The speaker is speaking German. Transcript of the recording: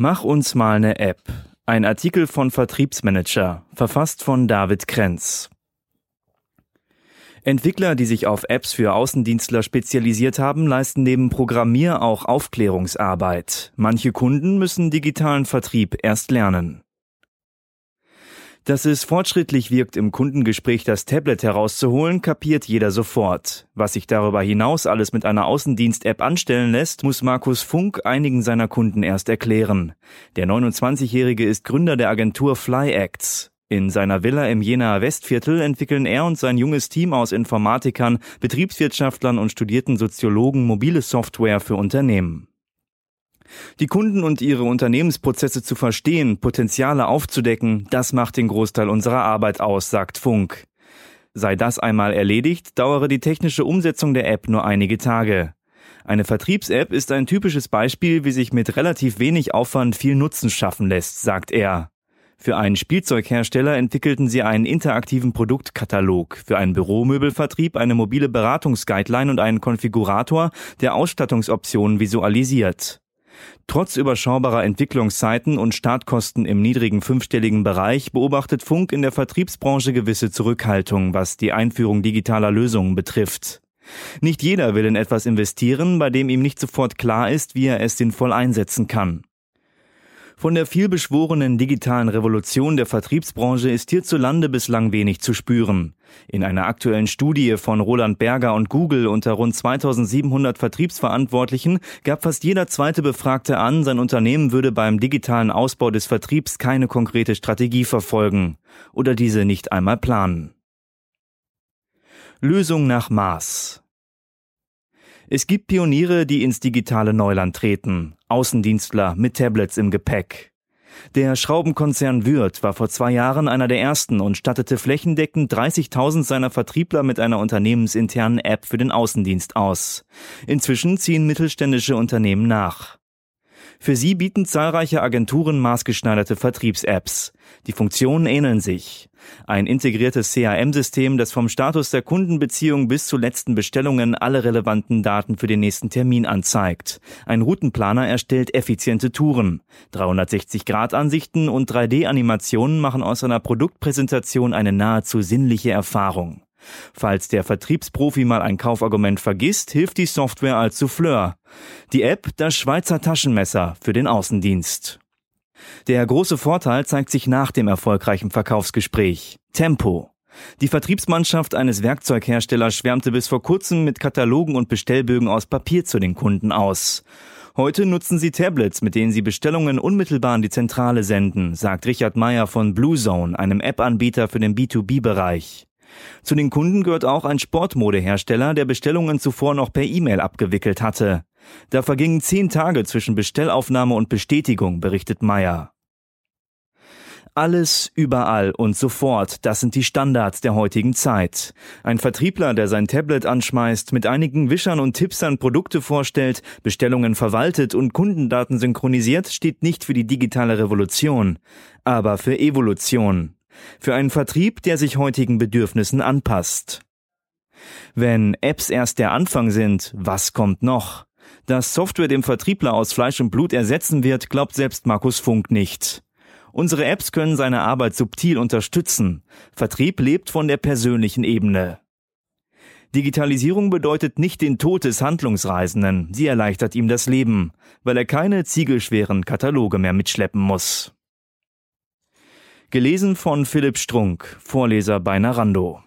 Mach uns mal eine App. Ein Artikel von Vertriebsmanager, verfasst von David Krenz. Entwickler, die sich auf Apps für Außendienstler spezialisiert haben, leisten neben Programmier auch Aufklärungsarbeit. Manche Kunden müssen digitalen Vertrieb erst lernen. Dass es fortschrittlich wirkt, im Kundengespräch das Tablet herauszuholen, kapiert jeder sofort. Was sich darüber hinaus alles mit einer Außendienst-App anstellen lässt, muss Markus Funk einigen seiner Kunden erst erklären. Der 29-Jährige ist Gründer der Agentur FlyActs. In seiner Villa im Jenaer Westviertel entwickeln er und sein junges Team aus Informatikern, Betriebswirtschaftlern und studierten Soziologen mobile Software für Unternehmen. Die Kunden und ihre Unternehmensprozesse zu verstehen, Potenziale aufzudecken, das macht den Großteil unserer Arbeit aus, sagt Funk. Sei das einmal erledigt, dauere die technische Umsetzung der App nur einige Tage. Eine Vertriebs-App ist ein typisches Beispiel, wie sich mit relativ wenig Aufwand viel Nutzen schaffen lässt, sagt er. Für einen Spielzeughersteller entwickelten sie einen interaktiven Produktkatalog, für einen Büromöbelvertrieb eine mobile Beratungsguideline und einen Konfigurator, der Ausstattungsoptionen visualisiert. Trotz überschaubarer Entwicklungszeiten und Startkosten im niedrigen fünfstelligen Bereich beobachtet Funk in der Vertriebsbranche gewisse Zurückhaltung, was die Einführung digitaler Lösungen betrifft. Nicht jeder will in etwas investieren, bei dem ihm nicht sofort klar ist, wie er es sinnvoll einsetzen kann. Von der vielbeschworenen digitalen Revolution der Vertriebsbranche ist hierzulande bislang wenig zu spüren. In einer aktuellen Studie von Roland Berger und Google unter rund 2700 Vertriebsverantwortlichen gab fast jeder zweite Befragte an, sein Unternehmen würde beim digitalen Ausbau des Vertriebs keine konkrete Strategie verfolgen oder diese nicht einmal planen. Lösung nach Maß. Es gibt Pioniere, die ins digitale Neuland treten, Außendienstler mit Tablets im Gepäck. Der Schraubenkonzern Würth war vor zwei Jahren einer der ersten und stattete flächendeckend 30.000 seiner Vertriebler mit einer unternehmensinternen App für den Außendienst aus. Inzwischen ziehen mittelständische Unternehmen nach. Für sie bieten zahlreiche Agenturen maßgeschneiderte Vertriebs-Apps. Die Funktionen ähneln sich. Ein integriertes CRM-System, das vom Status der Kundenbeziehung bis zu letzten Bestellungen alle relevanten Daten für den nächsten Termin anzeigt. Ein Routenplaner erstellt effiziente Touren. 360-Grad-Ansichten und 3D-Animationen machen aus einer Produktpräsentation eine nahezu sinnliche Erfahrung. Falls der Vertriebsprofi mal ein Kaufargument vergisst, hilft die Software als Souffleur. Die App das Schweizer Taschenmesser für den Außendienst. Der große Vorteil zeigt sich nach dem erfolgreichen Verkaufsgespräch. Tempo. Die Vertriebsmannschaft eines Werkzeugherstellers schwärmte bis vor kurzem mit Katalogen und Bestellbögen aus Papier zu den Kunden aus. Heute nutzen sie Tablets, mit denen sie Bestellungen unmittelbar an die Zentrale senden, sagt Richard Meyer von Bluezone, einem App-Anbieter für den B2B-Bereich. Zu den Kunden gehört auch ein Sportmodehersteller, der Bestellungen zuvor noch per E-Mail abgewickelt hatte. Da vergingen zehn Tage zwischen Bestellaufnahme und Bestätigung, berichtet Meyer. Alles, überall und sofort, das sind die Standards der heutigen Zeit. Ein Vertriebler, der sein Tablet anschmeißt, mit einigen Wischern und Tippsern Produkte vorstellt, Bestellungen verwaltet und Kundendaten synchronisiert, steht nicht für die digitale Revolution, aber für Evolution für einen Vertrieb, der sich heutigen Bedürfnissen anpasst. Wenn Apps erst der Anfang sind, was kommt noch? Dass Software dem Vertriebler aus Fleisch und Blut ersetzen wird, glaubt selbst Markus Funk nicht. Unsere Apps können seine Arbeit subtil unterstützen. Vertrieb lebt von der persönlichen Ebene. Digitalisierung bedeutet nicht den Tod des Handlungsreisenden, sie erleichtert ihm das Leben, weil er keine ziegelschweren Kataloge mehr mitschleppen muss. Gelesen von Philipp Strunk, Vorleser bei Narando.